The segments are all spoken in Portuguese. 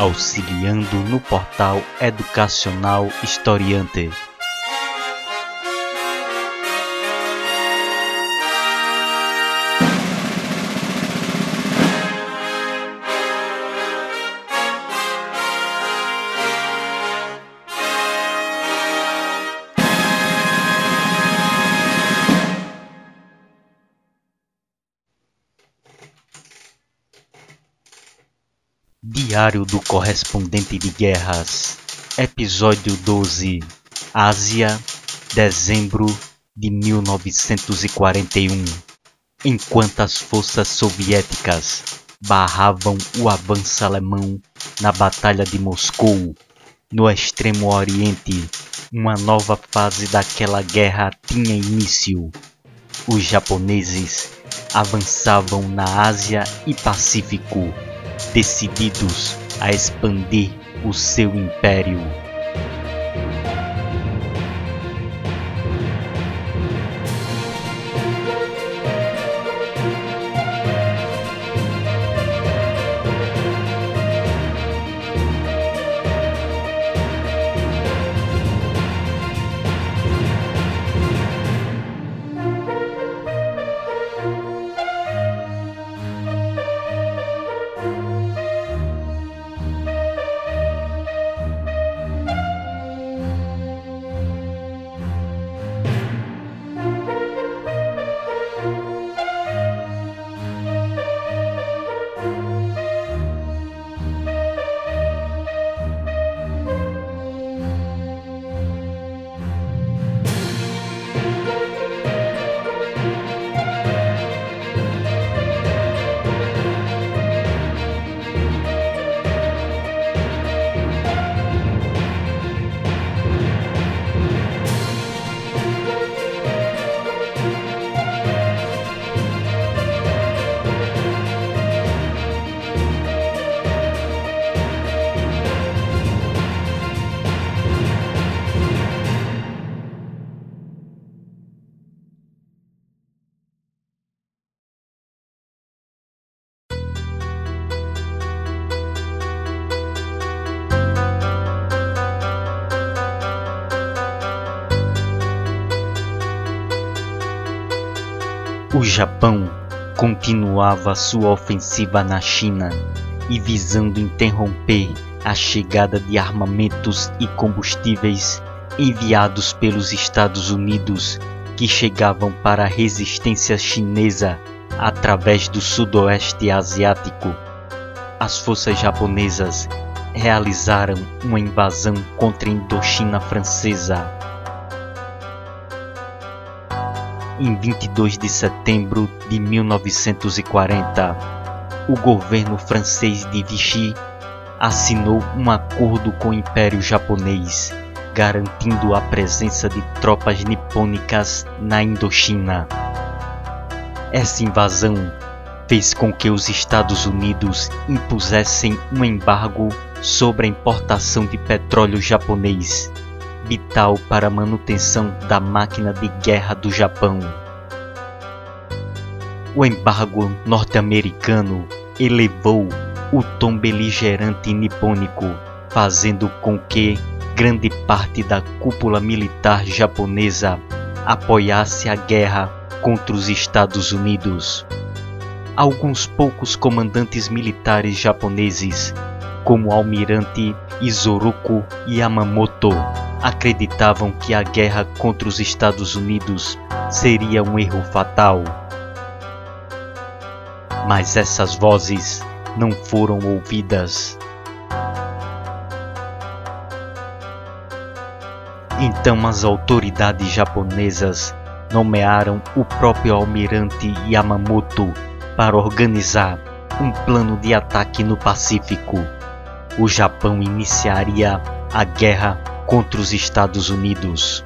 auxiliando no portal educacional Historiante. Diário do Correspondente de Guerras, Episódio 12 Ásia, dezembro de 1941. Enquanto as forças soviéticas barravam o avanço alemão na Batalha de Moscou, no extremo oriente, uma nova fase daquela guerra tinha início. Os japoneses avançavam na Ásia e Pacífico decididos a expandir o seu império. Japão continuava sua ofensiva na China e visando interromper a chegada de armamentos e combustíveis enviados pelos Estados Unidos que chegavam para a resistência chinesa através do sudoeste asiático. As forças japonesas realizaram uma invasão contra a Indochina francesa em 22 de setembro de 1940, o governo francês de Vichy assinou um acordo com o Império Japonês, garantindo a presença de tropas nipônicas na Indochina. Essa invasão fez com que os Estados Unidos impusessem um embargo sobre a importação de petróleo japonês vital para a manutenção da máquina de guerra do Japão. O embargo norte-americano elevou o tom beligerante nipônico, fazendo com que grande parte da cúpula militar japonesa apoiasse a guerra contra os Estados Unidos. Alguns poucos comandantes militares japoneses, como o almirante Izuruku Yamamoto, acreditavam que a guerra contra os Estados Unidos seria um erro fatal. Mas essas vozes não foram ouvidas. Então as autoridades japonesas nomearam o próprio almirante Yamamoto para organizar um plano de ataque no Pacífico. O Japão iniciaria a guerra contra os Estados Unidos.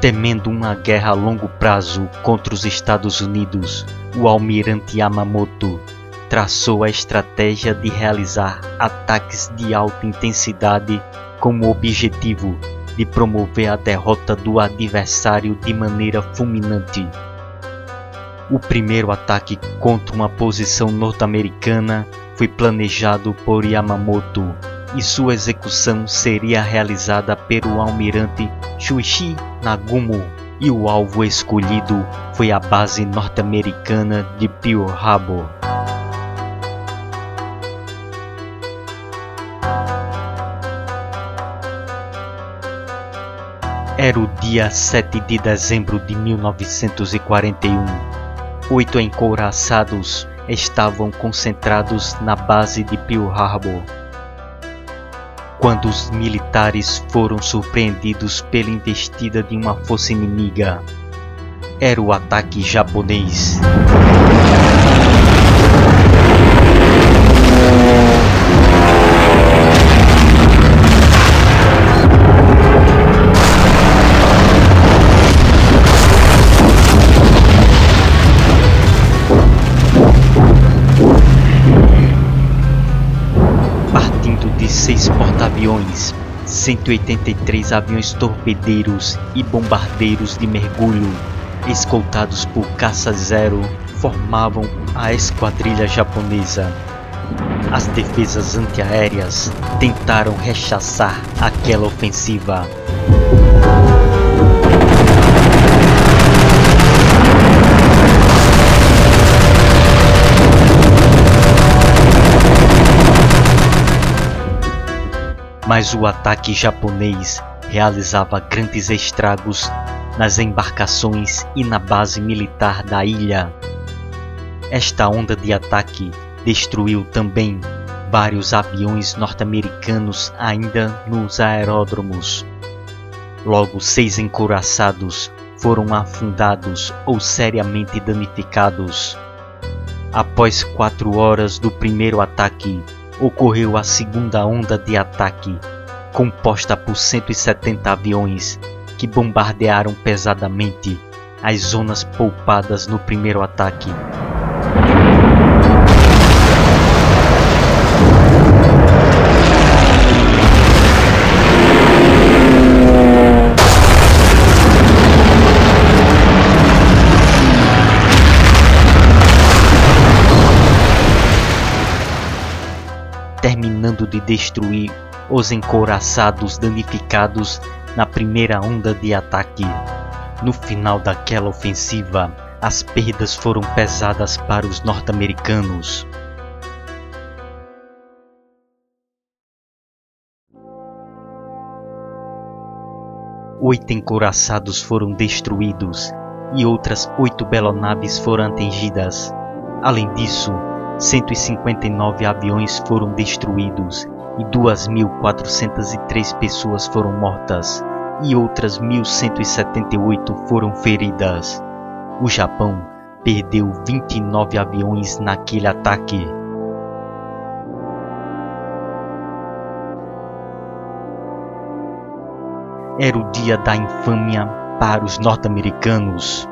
Temendo uma guerra a longo prazo contra os Estados Unidos, o almirante Yamamoto traçou a estratégia de realizar ataques de alta intensidade como objetivo de promover a derrota do adversário de maneira fulminante. O primeiro ataque contra uma posição norte-americana foi planejado por Yamamoto e sua execução seria realizada pelo almirante Shuichi Nagumo, e o alvo escolhido foi a base norte-americana de Pearl Harbor. Era o dia 7 de dezembro de 1941. Oito encouraçados estavam concentrados na base de Pearl Harbor quando os militares foram surpreendidos pela investida de uma força inimiga. Era o ataque japonês. 183 aviões torpedeiros e bombardeiros de mergulho, escoltados por caça-zero, formavam a esquadrilha japonesa. As defesas antiaéreas tentaram rechaçar aquela ofensiva. Mas o ataque japonês realizava grandes estragos nas embarcações e na base militar da ilha. Esta onda de ataque destruiu também vários aviões norte-americanos ainda nos aeródromos. Logo, seis encouraçados foram afundados ou seriamente danificados. Após quatro horas do primeiro ataque, ocorreu a segunda onda de ataque, composta por 170 aviões que bombardearam pesadamente as zonas poupadas no primeiro ataque. Terminando de destruir os encouraçados danificados na primeira onda de ataque. No final daquela ofensiva, as perdas foram pesadas para os norte-americanos. Oito encouraçados foram destruídos e outras oito belonaves foram atingidas. Além disso, 159 aviões foram destruídos e 2.403 pessoas foram mortas e outras 1.178 foram feridas. O Japão perdeu 29 aviões naquele ataque. Era o dia da infâmia para os norte-americanos.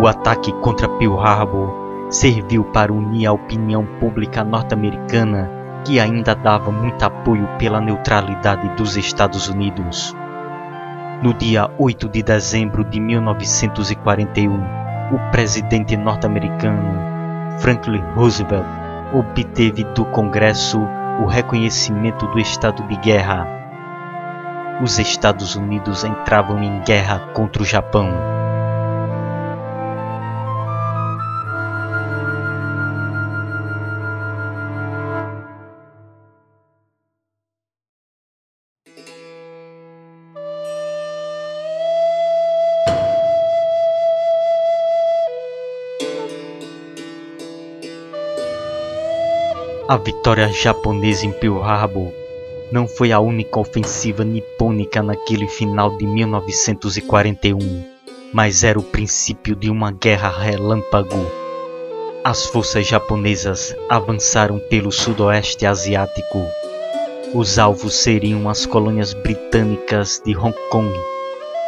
O ataque contra Pearl Harbor serviu para unir a opinião pública norte-americana, que ainda dava muito apoio pela neutralidade dos Estados Unidos. No dia 8 de dezembro de 1941, o presidente norte-americano Franklin Roosevelt obteve do Congresso o reconhecimento do estado de guerra. Os Estados Unidos entravam em guerra contra o Japão. A vitória japonesa em Pearl Harbor não foi a única ofensiva nipônica naquele final de 1941, mas era o princípio de uma guerra relâmpago. As forças japonesas avançaram pelo sudoeste asiático. Os alvos seriam as colônias britânicas de Hong Kong,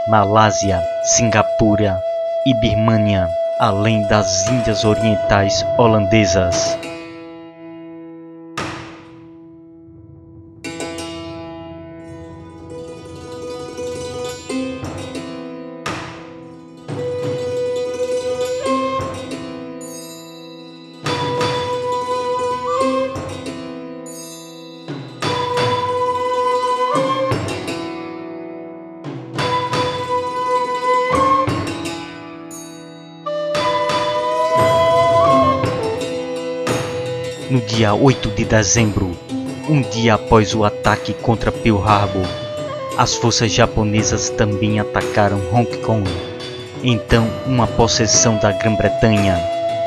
Malásia, Singapura e Birmania, além das Índias Orientais holandesas. Dia 8 de dezembro, um dia após o ataque contra Pearl Harbor. As forças japonesas também atacaram Hong Kong. Então, uma possessão da Grã-Bretanha.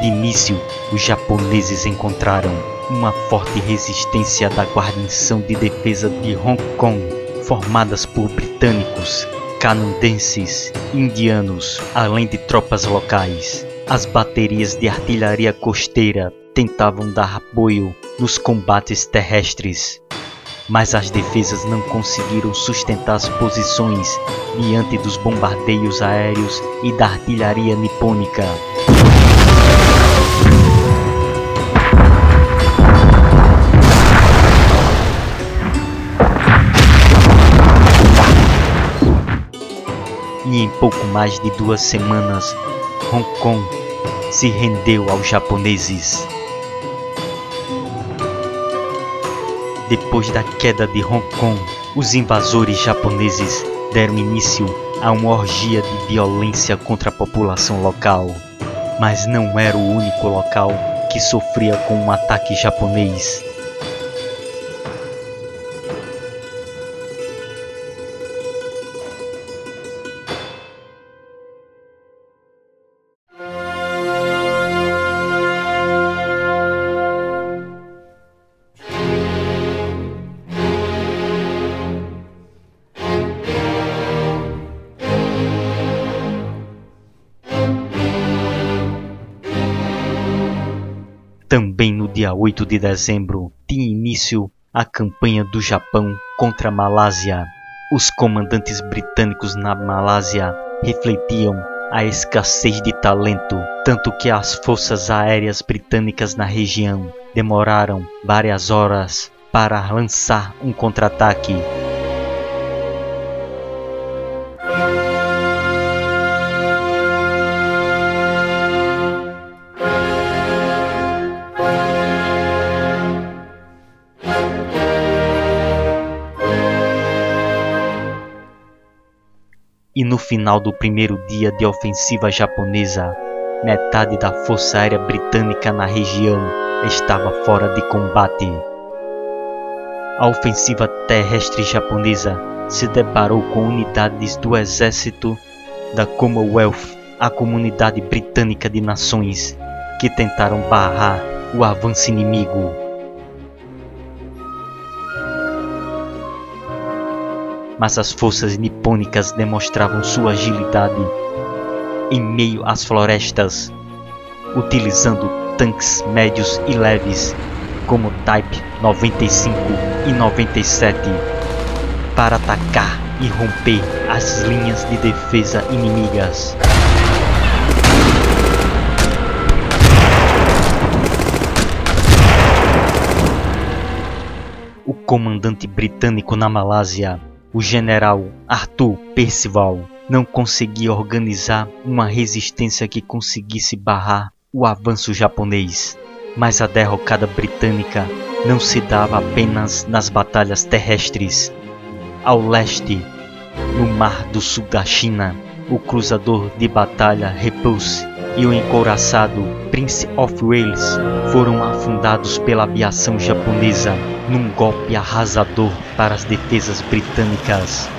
De início, os japoneses encontraram uma forte resistência da guarnição de defesa de Hong Kong, formadas por britânicos, canadenses, indianos, além de tropas locais. As baterias de artilharia costeira tentavam dar apoio nos combates terrestres, mas as defesas não conseguiram sustentar as posições diante dos bombardeios aéreos e da artilharia nipônica. E em pouco mais de duas semanas, Hong Kong se rendeu aos japoneses. Depois da queda de Hong Kong, os invasores japoneses deram início a uma orgia de violência contra a população local. Mas não era o único local que sofria com um ataque japonês. Também no dia 8 de dezembro tinha início a campanha do Japão contra a Malásia. Os comandantes britânicos na Malásia refletiam a escassez de talento, tanto que as forças aéreas britânicas na região demoraram várias horas para lançar um contra-ataque. E no final do primeiro dia de ofensiva japonesa, metade da força aérea britânica na região estava fora de combate. A ofensiva terrestre japonesa se deparou com unidades do exército da Commonwealth, a comunidade britânica de nações, que tentaram barrar o avanço inimigo. Mas as forças nipônicas demonstravam sua agilidade em meio às florestas, utilizando tanques médios e leves como Type 95 e 97 para atacar e romper as linhas de defesa inimigas. O comandante britânico na Malásia o general Arthur Percival não conseguia organizar uma resistência que conseguisse barrar o avanço japonês. Mas a derrocada britânica não se dava apenas nas batalhas terrestres. Ao leste, no mar do sul da China, o cruzador de batalha Repulse e o encouraçado Prince of Wales foram afundados pela aviação japonesa num golpe arrasador para as defesas britânicas.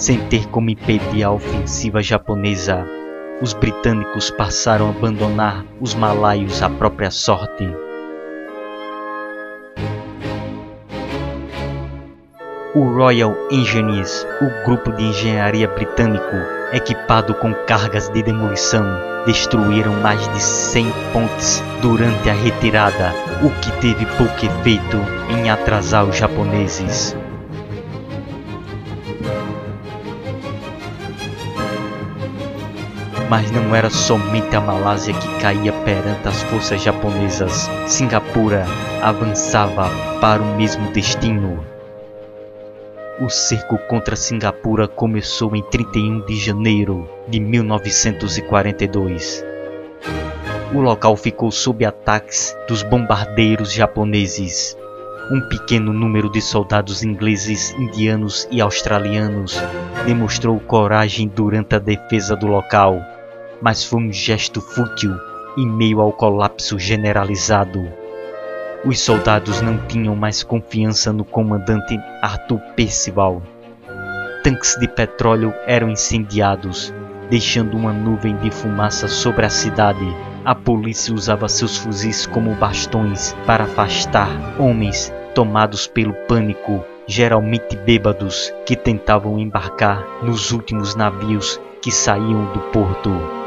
Sem ter como impedir a ofensiva japonesa. Os britânicos passaram a abandonar os malaios à própria sorte. O Royal Engineers, o grupo de engenharia britânico, equipado com cargas de demolição, destruíram mais de 100 pontes durante a retirada, o que teve pouco efeito em atrasar os japoneses. Mas não era somente a Malásia que caía perante as forças japonesas. Singapura avançava para o mesmo destino. O cerco contra Singapura começou em 31 de janeiro de 1942. O local ficou sob ataques dos bombardeiros japoneses. Um pequeno número de soldados ingleses, indianos e australianos demonstrou coragem durante a defesa do local mas foi um gesto fútil em meio ao colapso generalizado. Os soldados não tinham mais confiança no comandante Arthur Percival. Tanques de petróleo eram incendiados, deixando uma nuvem de fumaça sobre a cidade. A polícia usava seus fuzis como bastões para afastar homens tomados pelo pânico, geralmente bêbados, que tentavam embarcar nos últimos navios que saíam do porto.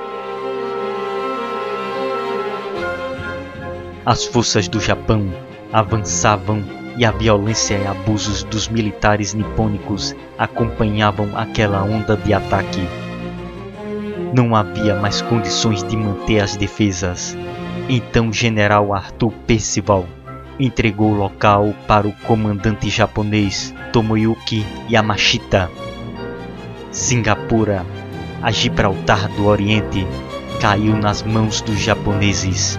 As forças do Japão avançavam e a violência e abusos dos militares nipônicos acompanhavam aquela onda de ataque. Não havia mais condições de manter as defesas. Então o general Arthur Percival entregou o local para o comandante japonês Tomoyuki Yamashita. Singapura, a Gibraltar do Oriente, caiu nas mãos dos japoneses.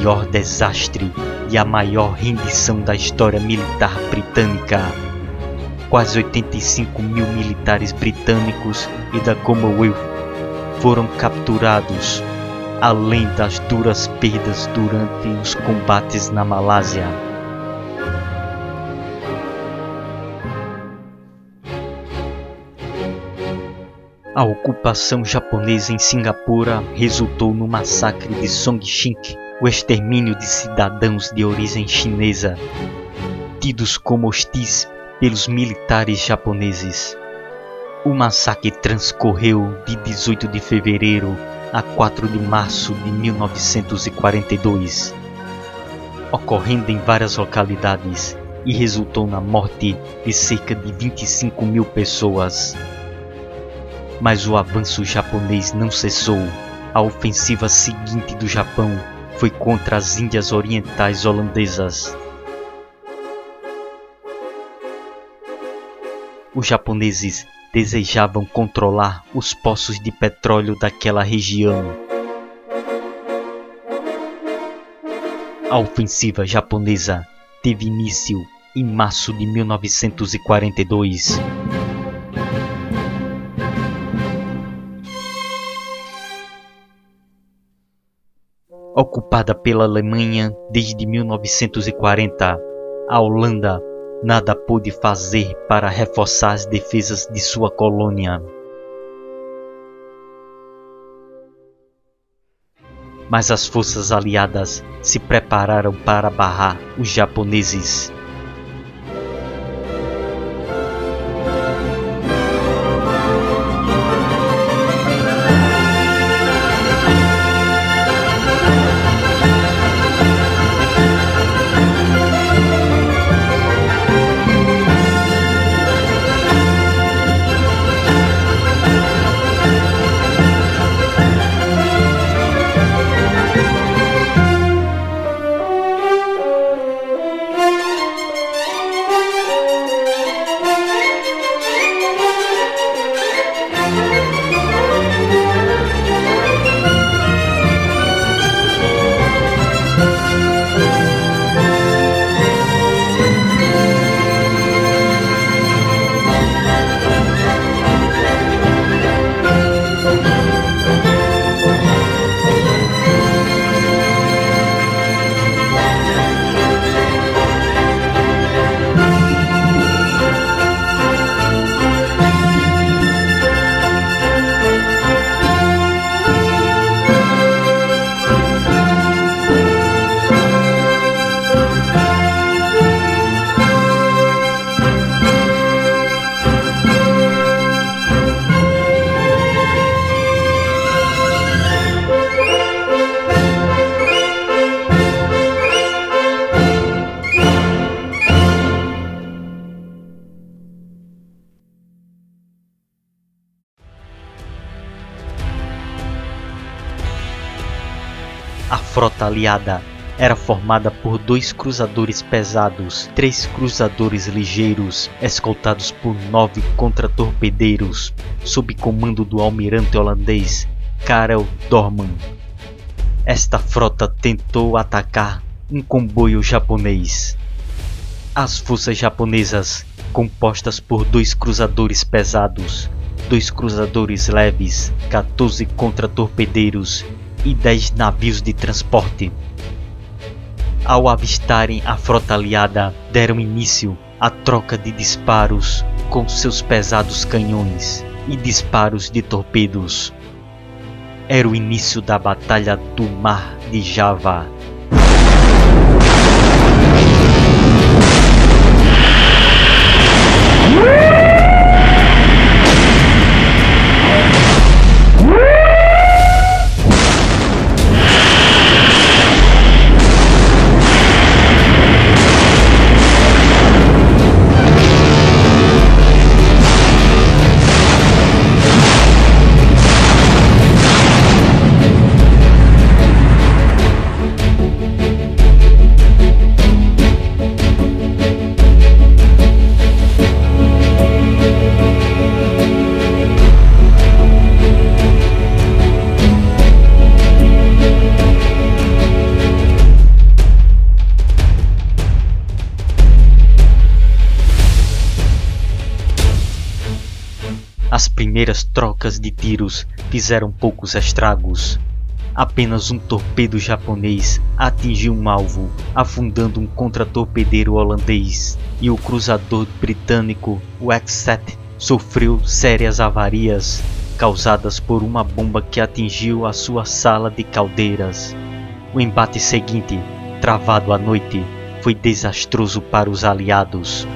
Pior desastre e a maior rendição da história militar britânica. Quase 85 mil militares britânicos e da Commonwealth foram capturados, além das duras perdas durante os combates na Malásia. A ocupação japonesa em Singapura resultou no massacre de Songshink, o extermínio de cidadãos de origem chinesa, tidos como hostis pelos militares japoneses. O massacre transcorreu de 18 de fevereiro a 4 de março de 1942, ocorrendo em várias localidades e resultou na morte de cerca de 25 mil pessoas. Mas o avanço japonês não cessou. A ofensiva seguinte do Japão foi contra as Índias Orientais Holandesas. Os japoneses desejavam controlar os poços de petróleo daquela região. A ofensiva japonesa teve início em março de 1942. Ocupada pela Alemanha desde 1940, a Holanda nada pôde fazer para reforçar as defesas de sua colônia. Mas as forças aliadas se prepararam para barrar os japoneses. Aliada era formada por dois cruzadores pesados, três cruzadores ligeiros, escoltados por nove contratorpedeiros, sob comando do almirante holandês Karel Dorman. Esta frota tentou atacar um comboio japonês. As forças japonesas, compostas por dois cruzadores pesados, dois cruzadores leves, 14 contratorpedeiros e 10 navios de transporte, ao avistarem a frota aliada, deram início à troca de disparos com seus pesados canhões e disparos de torpedos. Era o início da Batalha do Mar de Java. Primeiras trocas de tiros fizeram poucos estragos. Apenas um torpedo japonês atingiu um alvo, afundando um contratorpedeiro holandês, e o cruzador britânico, X-7, sofreu sérias avarias causadas por uma bomba que atingiu a sua sala de caldeiras. O embate seguinte, travado à noite, foi desastroso para os aliados.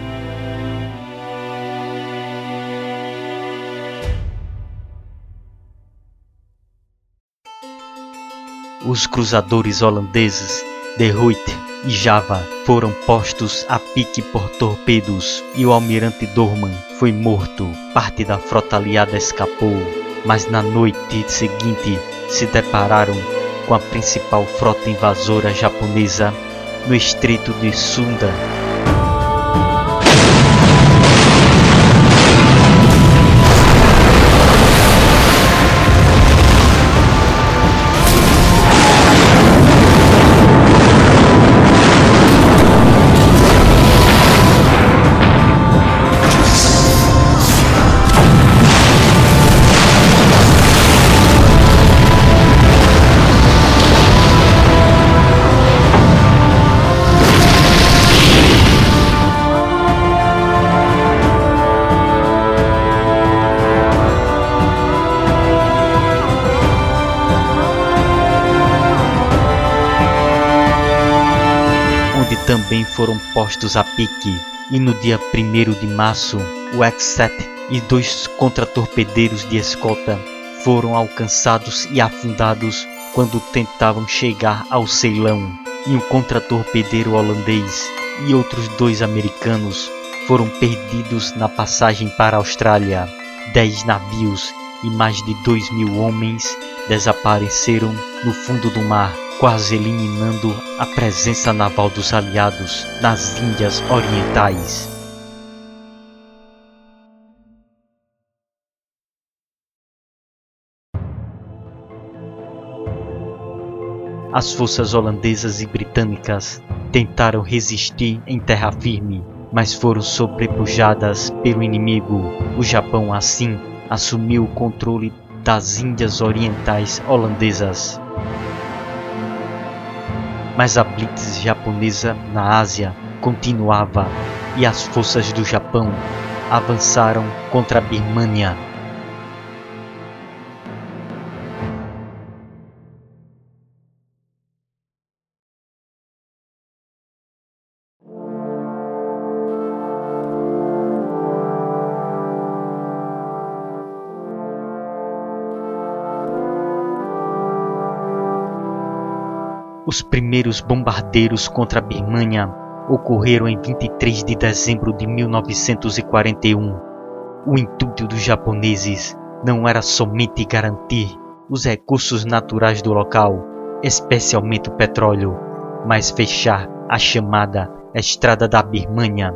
Os cruzadores holandeses De Ruyt e Java foram postos a pique por torpedos e o almirante Dorman foi morto. Parte da frota aliada escapou, mas na noite seguinte se depararam com a principal frota invasora japonesa no estreito de Sunda. Também foram postos a pique, e no dia 1 de março, o X-7 e dois contratorpedeiros de escolta foram alcançados e afundados quando tentavam chegar ao Ceilão, e um contratorpedeiro holandês e outros dois americanos foram perdidos na passagem para a Austrália. Dez navios e mais de dois mil homens desapareceram no fundo do mar quase eliminando a presença naval dos aliados nas Índias Orientais. As forças holandesas e britânicas tentaram resistir em terra firme, mas foram sobrepujadas pelo inimigo. O Japão, assim, assumiu o controle das Índias Orientais holandesas mas a blitz japonesa na Ásia continuava e as forças do Japão avançaram contra a Birmânia. Os primeiros bombardeiros contra a Birmania ocorreram em 23 de dezembro de 1941. O intuito dos japoneses não era somente garantir os recursos naturais do local, especialmente o petróleo, mas fechar a chamada Estrada da Birmania,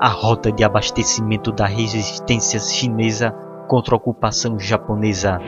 a rota de abastecimento da resistência chinesa contra a ocupação japonesa.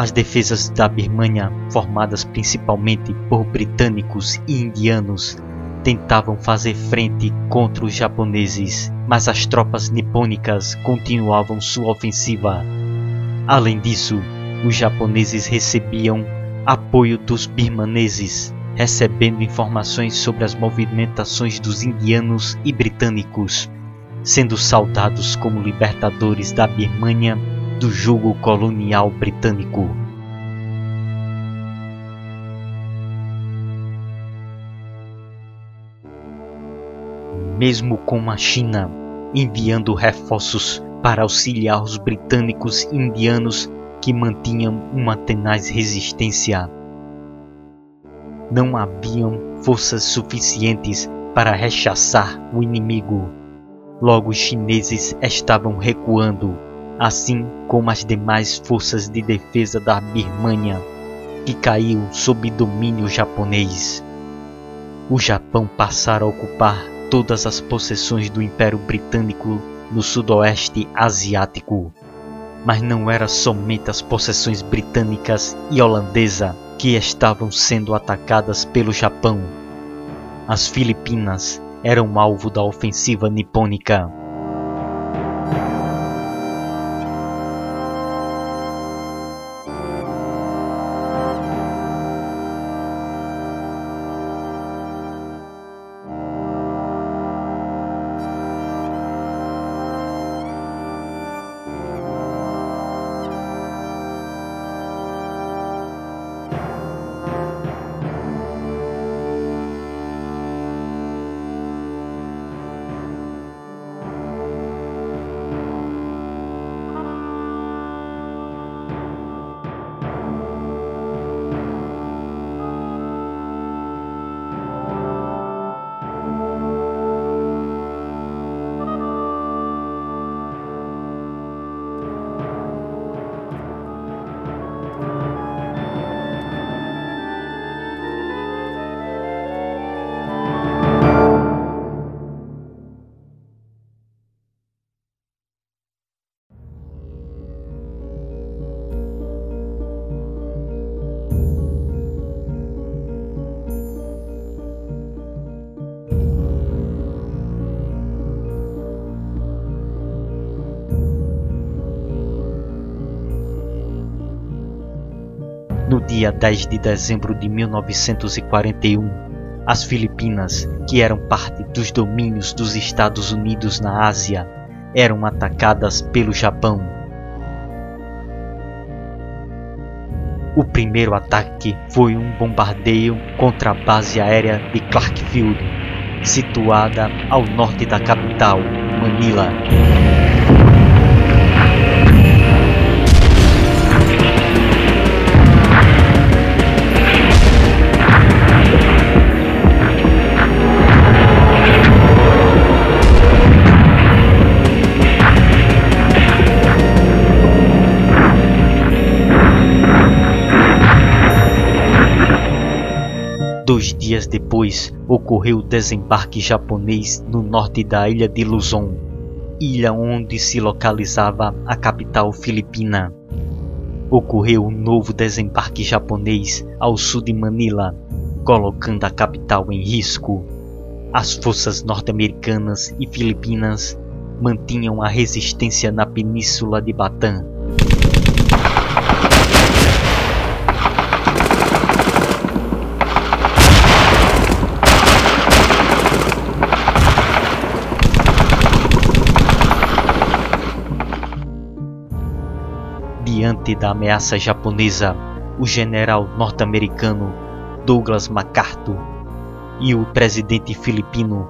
As defesas da Birmania, formadas principalmente por britânicos e indianos, tentavam fazer frente contra os japoneses, mas as tropas nipônicas continuavam sua ofensiva. Além disso, os japoneses recebiam apoio dos birmaneses, recebendo informações sobre as movimentações dos indianos e britânicos, sendo saudados como libertadores da Birmania do jugo colonial britânico. Mesmo com a China enviando reforços para auxiliar os britânicos indianos que mantinham uma tenaz resistência. Não haviam forças suficientes para rechaçar o inimigo. Logo, os chineses estavam recuando assim como as demais forças de defesa da Birmania, que caíam sob domínio japonês. O Japão passara a ocupar todas as possessões do Império Britânico no Sudoeste Asiático. Mas não era somente as possessões britânicas e holandesa que estavam sendo atacadas pelo Japão. As Filipinas eram alvo da ofensiva nipônica. Dia 10 de dezembro de 1941, as Filipinas, que eram parte dos domínios dos Estados Unidos na Ásia, eram atacadas pelo Japão. O primeiro ataque foi um bombardeio contra a base aérea de Clarkfield, situada ao norte da capital, Manila. Dois dias depois, ocorreu o desembarque japonês no norte da ilha de Luzon, ilha onde se localizava a capital filipina. Ocorreu um novo desembarque japonês ao sul de Manila, colocando a capital em risco. As forças norte-americanas e filipinas mantinham a resistência na península de Bataan Diante da ameaça japonesa, o general norte-americano Douglas MacArthur e o presidente filipino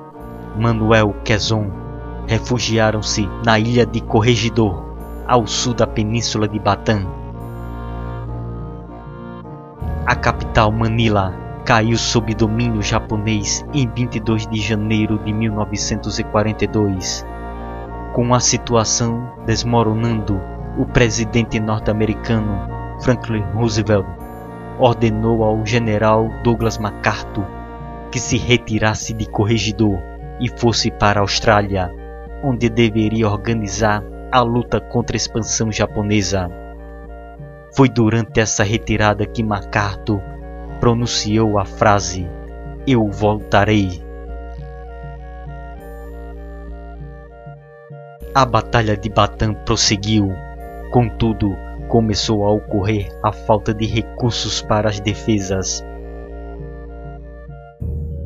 Manuel Quezon refugiaram-se na ilha de Corregidor, ao sul da península de Batam. A capital Manila caiu sob domínio japonês em 22 de janeiro de 1942. Com a situação desmoronando, o presidente norte-americano Franklin Roosevelt ordenou ao general Douglas MacArthur que se retirasse de Corregidor e fosse para a Austrália, onde deveria organizar a luta contra a expansão japonesa. Foi durante essa retirada que MacArthur pronunciou a frase: Eu voltarei. A Batalha de Batam prosseguiu, contudo, começou a ocorrer a falta de recursos para as defesas.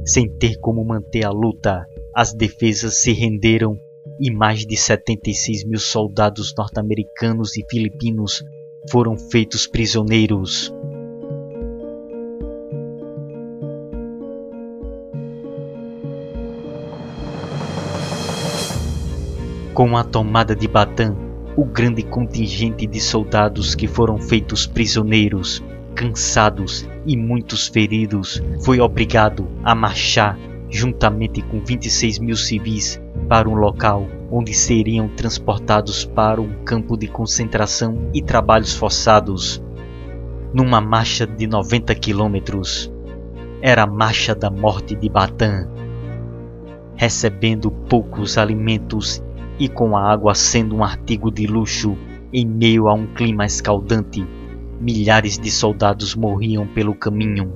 Sem ter como manter a luta, as defesas se renderam e mais de 76 mil soldados norte-americanos e filipinos foram feitos prisioneiros. Com a tomada de Batam, o grande contingente de soldados que foram feitos prisioneiros, cansados e muitos feridos, foi obrigado a marchar juntamente com 26 mil civis para um local onde seriam transportados para um campo de concentração e trabalhos forçados. Numa marcha de 90 quilômetros, era a marcha da morte de Batam. Recebendo poucos alimentos e com a água sendo um artigo de luxo em meio a um clima escaldante, milhares de soldados morriam pelo caminho.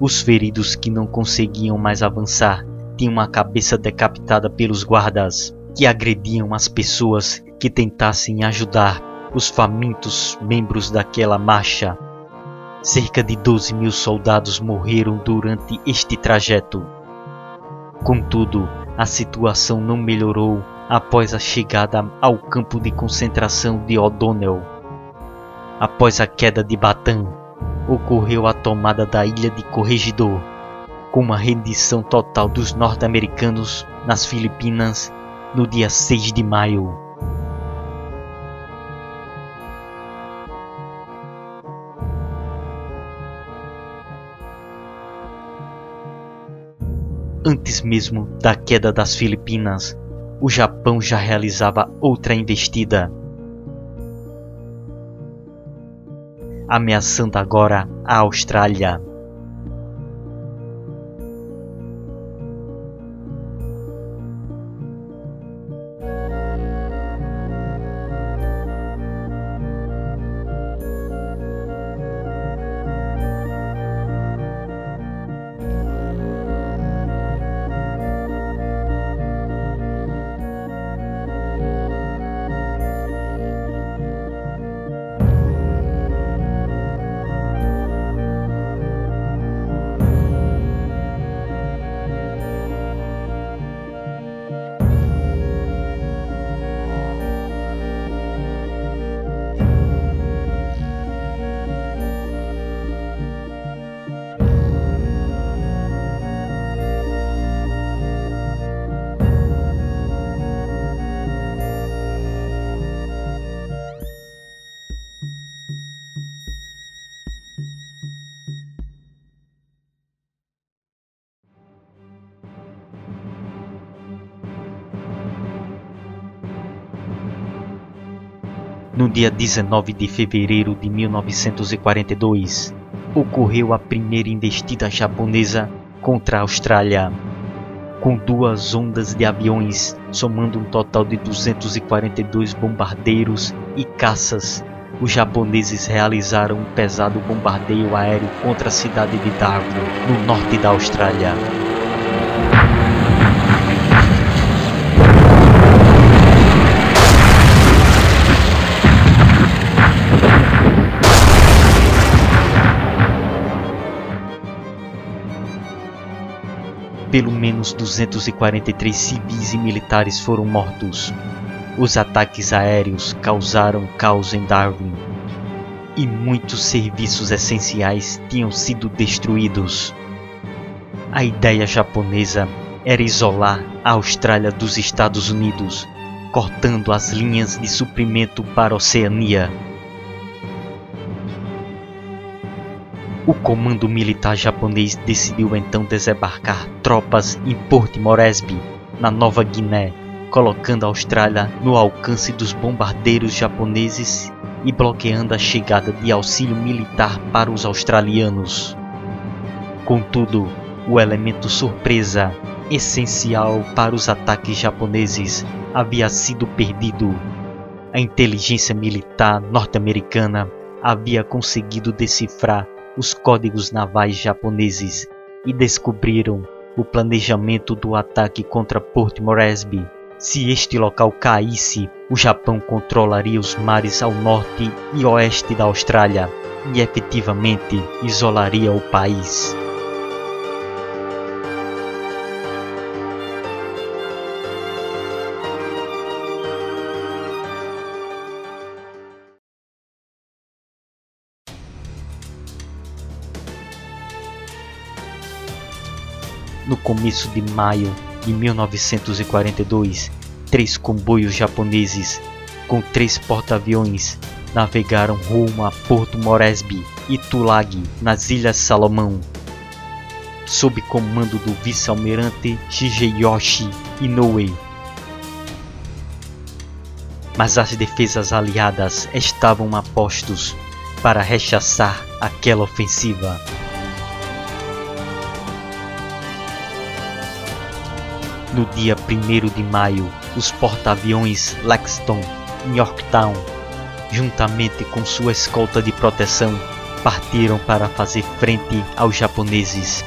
Os feridos que não conseguiam mais avançar tinham a cabeça decapitada pelos guardas, que agrediam as pessoas que tentassem ajudar os famintos membros daquela marcha. Cerca de 12 mil soldados morreram durante este trajeto. Contudo, a situação não melhorou após a chegada ao campo de concentração de O'Donnell. Após a queda de Batam, ocorreu a tomada da ilha de Corregidor, com uma rendição total dos norte-americanos nas Filipinas no dia 6 de maio. Antes mesmo da queda das Filipinas, o Japão já realizava outra investida. Ameaçando agora a Austrália. Dia 19 de fevereiro de 1942, ocorreu a primeira investida japonesa contra a Austrália. Com duas ondas de aviões, somando um total de 242 bombardeiros e caças, os japoneses realizaram um pesado bombardeio aéreo contra a cidade de Darwin, no norte da Austrália. Pelo menos 243 civis e militares foram mortos. Os ataques aéreos causaram caos em Darwin e muitos serviços essenciais tinham sido destruídos. A ideia japonesa era isolar a Austrália dos Estados Unidos, cortando as linhas de suprimento para a Oceania. O comando militar japonês decidiu então desembarcar tropas em Port Moresby, na Nova Guiné, colocando a Austrália no alcance dos bombardeiros japoneses e bloqueando a chegada de auxílio militar para os australianos. Contudo, o elemento surpresa, essencial para os ataques japoneses, havia sido perdido. A inteligência militar norte-americana havia conseguido decifrar os códigos navais japoneses e descobriram o planejamento do ataque contra Port Moresby. Se este local caísse, o Japão controlaria os mares ao norte e oeste da Austrália e efetivamente isolaria o país. Começo de maio de 1942, três comboios japoneses com três porta-aviões navegaram rumo a Porto Moresby e Tulagi, nas Ilhas Salomão. Sob comando do vice-almirante Shigeyoshi Inoue. Mas as defesas aliadas estavam a postos para rechaçar aquela ofensiva. No dia 1 de maio, os porta-aviões Lexington e Yorktown, juntamente com sua escolta de proteção, partiram para fazer frente aos japoneses.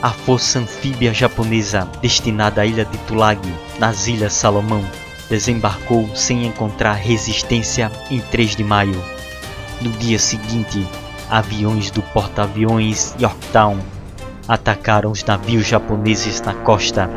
A força anfíbia japonesa destinada à ilha de Tulagi, nas Ilhas Salomão, desembarcou sem encontrar resistência em 3 de maio. No dia seguinte, aviões do porta-aviões Yorktown atacaram os navios japoneses na costa.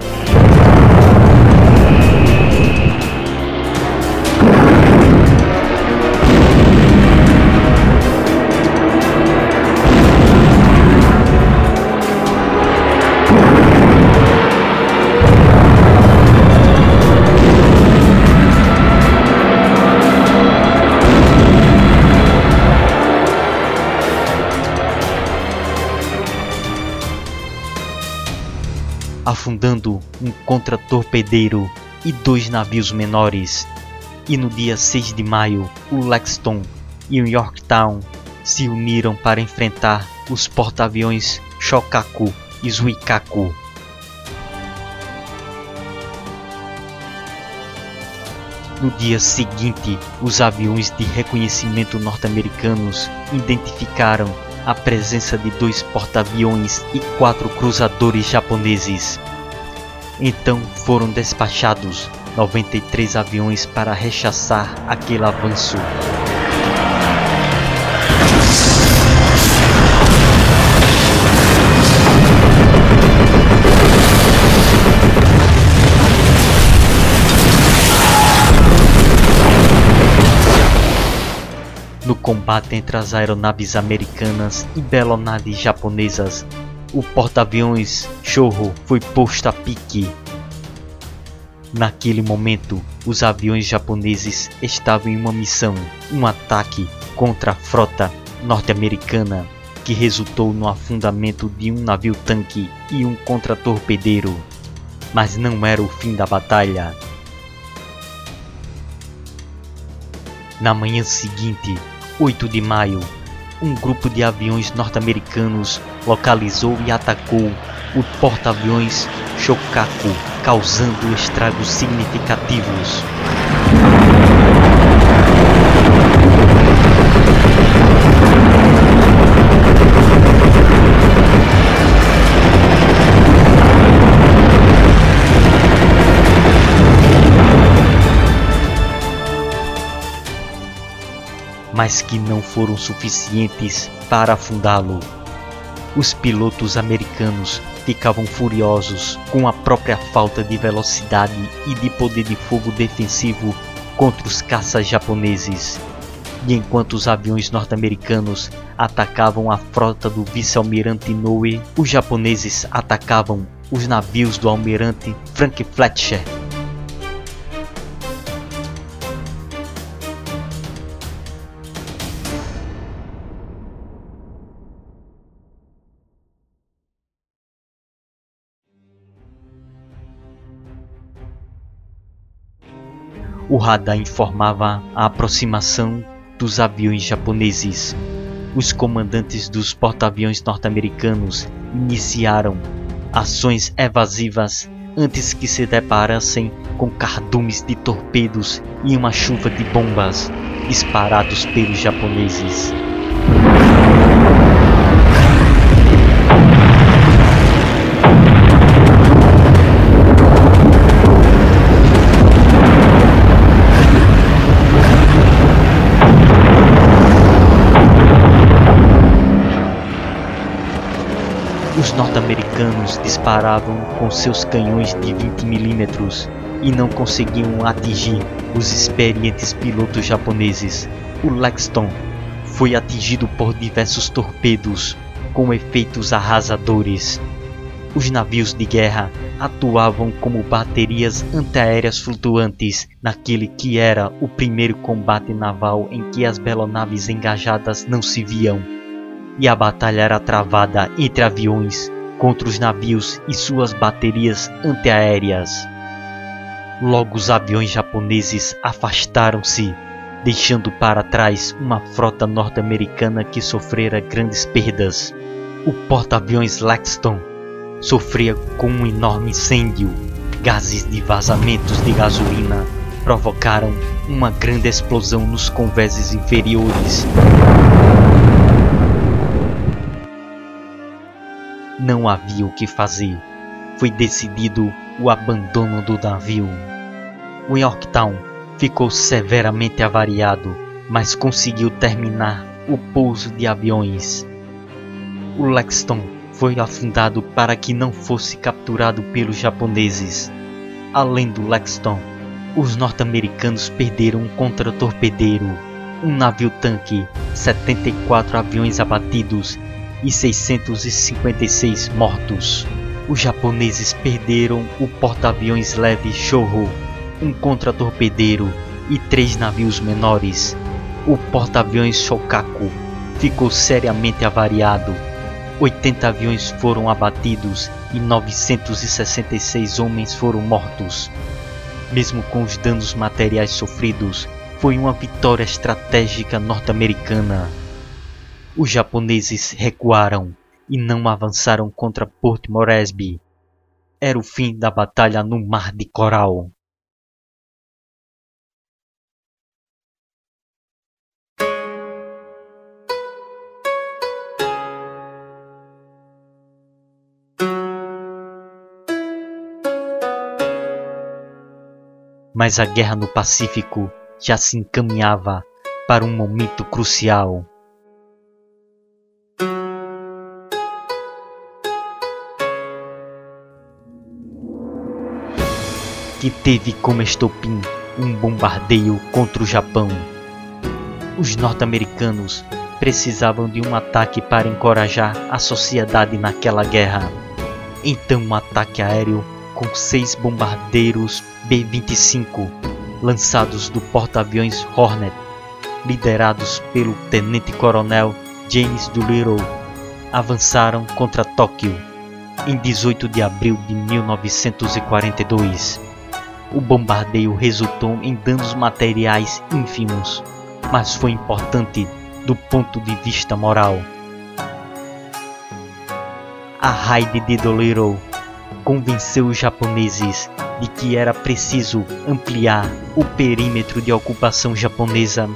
Afundando um contra-torpedeiro e dois navios menores. E no dia 6 de maio, o Lexington e o Yorktown se uniram para enfrentar os porta-aviões Shokaku e Zuikaku. No dia seguinte, os aviões de reconhecimento norte-americanos identificaram a presença de dois porta-aviões e quatro cruzadores japoneses. Então foram despachados 93 aviões para rechaçar aquele avanço. Combate entre as aeronaves americanas e belonaves japonesas, o porta-aviões Shōho foi posto a pique. Naquele momento, os aviões japoneses estavam em uma missão, um ataque contra a frota norte-americana, que resultou no afundamento de um navio-tanque e um contra-torpedeiro. Mas não era o fim da batalha. Na manhã seguinte, 8 de maio, um grupo de aviões norte-americanos localizou e atacou o porta-aviões Shokaku, causando estragos significativos. Mas que não foram suficientes para afundá-lo. Os pilotos americanos ficavam furiosos com a própria falta de velocidade e de poder de fogo defensivo contra os caças japoneses. E enquanto os aviões norte-americanos atacavam a frota do vice-almirante Inoue, os japoneses atacavam os navios do almirante Frank Fletcher. O radar informava a aproximação dos aviões japoneses. Os comandantes dos porta-aviões norte-americanos iniciaram ações evasivas antes que se deparassem com cardumes de torpedos e uma chuva de bombas disparados pelos japoneses. Os norte-americanos disparavam com seus canhões de 20 milímetros e não conseguiam atingir os experientes pilotos japoneses. O Lexington foi atingido por diversos torpedos com efeitos arrasadores. Os navios de guerra atuavam como baterias antiaéreas flutuantes naquele que era o primeiro combate naval em que as belonaves engajadas não se viam e a batalha era travada entre aviões contra os navios e suas baterias antiaéreas. Logo os aviões japoneses afastaram-se, deixando para trás uma frota norte-americana que sofrera grandes perdas. O porta-aviões Lexington sofria com um enorme incêndio. Gases de vazamentos de gasolina provocaram uma grande explosão nos convéses inferiores. Não havia o que fazer. Foi decidido o abandono do navio. O Yorktown ficou severamente avariado, mas conseguiu terminar o pouso de aviões. O Lexington foi afundado para que não fosse capturado pelos japoneses. Além do Lexington, os norte-americanos perderam um contra-torpedeiro, um navio-tanque, 74 aviões abatidos e 656 mortos. Os japoneses perderam o porta-aviões leve Shoho, um contra-torpedeiro e três navios menores. O porta-aviões Shokaku ficou seriamente avariado. 80 aviões foram abatidos e 966 homens foram mortos. Mesmo com os danos materiais sofridos, foi uma vitória estratégica norte-americana. Os japoneses recuaram e não avançaram contra Port Moresby. Era o fim da batalha no Mar de Coral. Mas a guerra no Pacífico já se encaminhava para um momento crucial. Que teve como estopim um bombardeio contra o Japão. Os norte-americanos precisavam de um ataque para encorajar a sociedade naquela guerra. Então, um ataque aéreo com seis bombardeiros B-25 lançados do porta-aviões Hornet, liderados pelo tenente-coronel James Doolittle, avançaram contra Tóquio em 18 de abril de 1942. O bombardeio resultou em danos materiais ínfimos, mas foi importante do ponto de vista moral. A raid de Dolittle convenceu os japoneses de que era preciso ampliar o perímetro de ocupação japonesa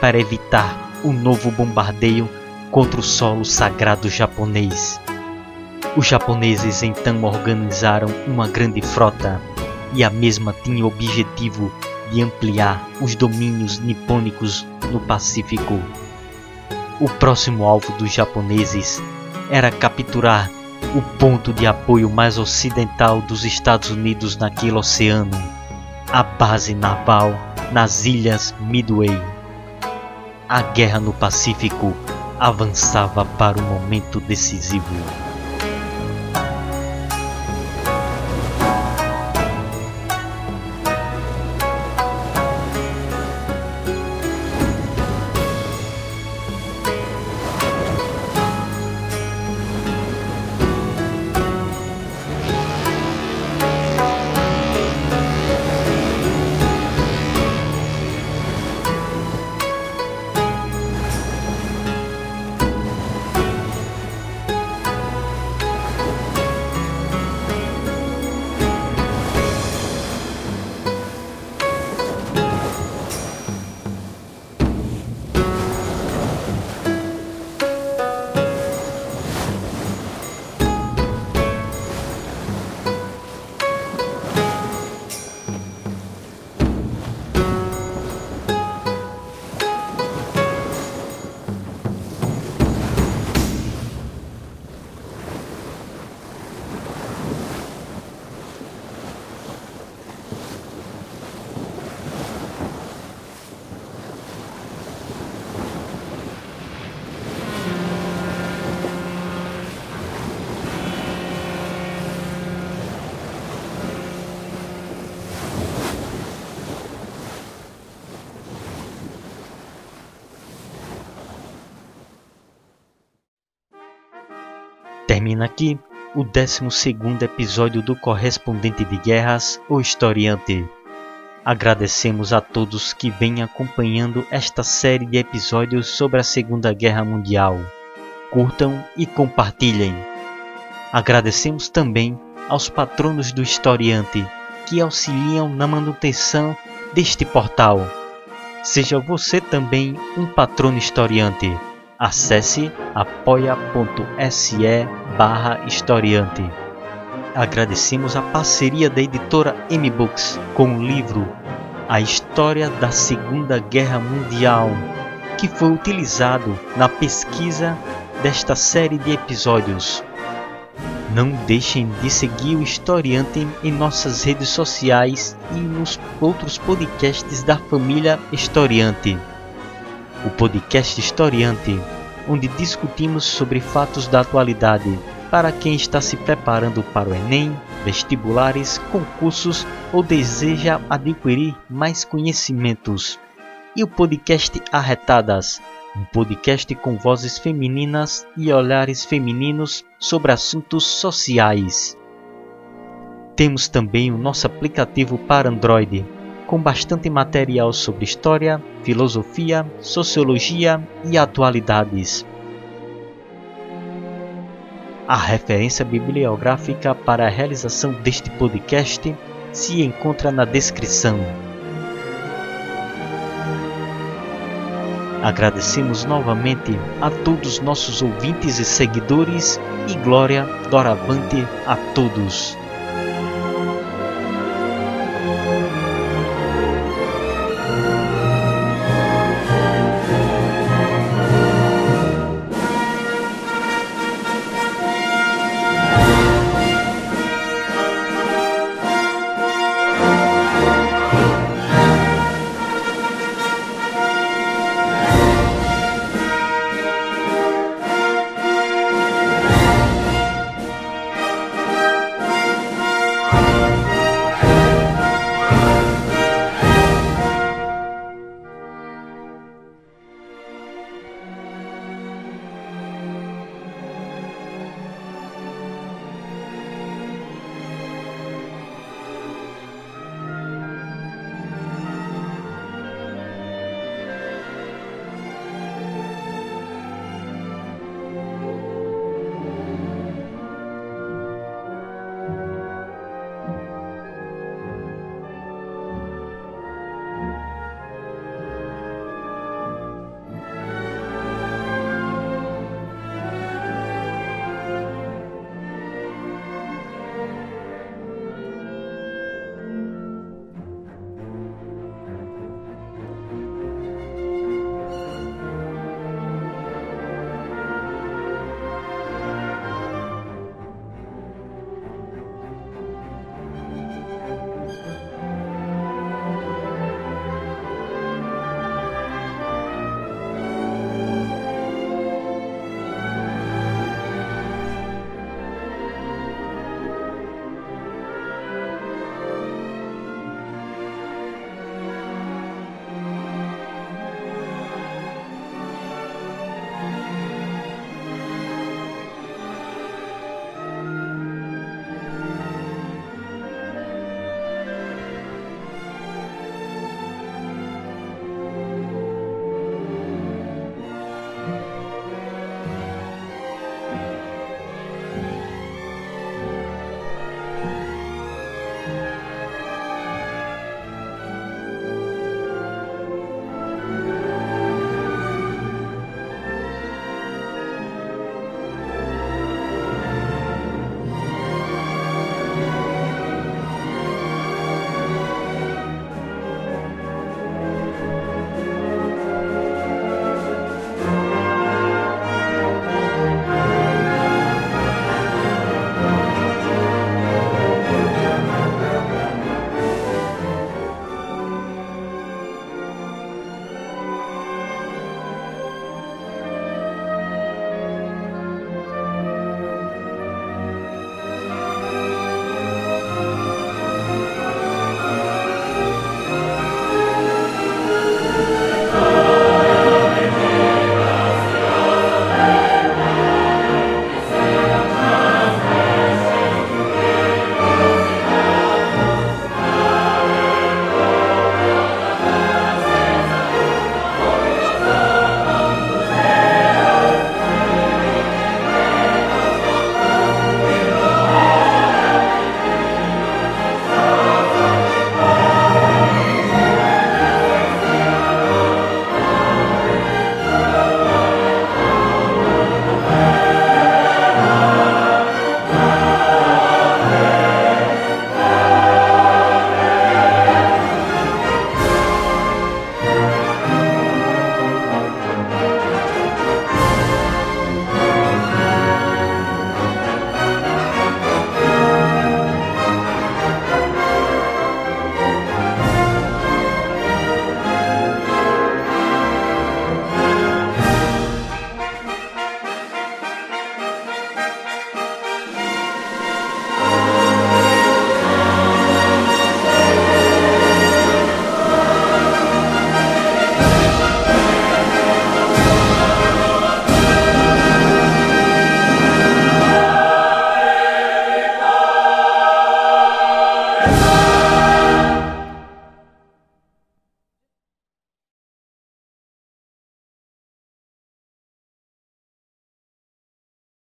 para evitar um novo bombardeio contra o solo sagrado japonês. Os japoneses então organizaram uma grande frota e a mesma tinha o objetivo de ampliar os domínios nipônicos no Pacífico. O próximo alvo dos japoneses era capturar o ponto de apoio mais ocidental dos Estados Unidos naquele oceano, a base naval nas ilhas Midway. a guerra no Pacífico avançava para o momento decisivo. Termina aqui o 12 episódio do Correspondente de Guerras, o Historiante. Agradecemos a todos que vêm acompanhando esta série de episódios sobre a Segunda Guerra Mundial. Curtam e compartilhem. Agradecemos também aos patronos do Historiante que auxiliam na manutenção deste portal. Seja você também um patrono historiante Acesse apoia.se barra historiante. Agradecemos a parceria da editora M-Books com o livro A História da Segunda Guerra Mundial, que foi utilizado na pesquisa desta série de episódios. Não deixem de seguir o Historiante em nossas redes sociais e nos outros podcasts da família Historiante o podcast Historiante, onde discutimos sobre fatos da atualidade para quem está se preparando para o Enem, vestibulares, concursos ou deseja adquirir mais conhecimentos. E o podcast Arretadas, um podcast com vozes femininas e olhares femininos sobre assuntos sociais. Temos também o nosso aplicativo para Android, com bastante material sobre história, filosofia, sociologia e atualidades. A referência bibliográfica para a realização deste podcast se encontra na descrição. Agradecemos novamente a todos nossos ouvintes e seguidores e glória doravante a todos.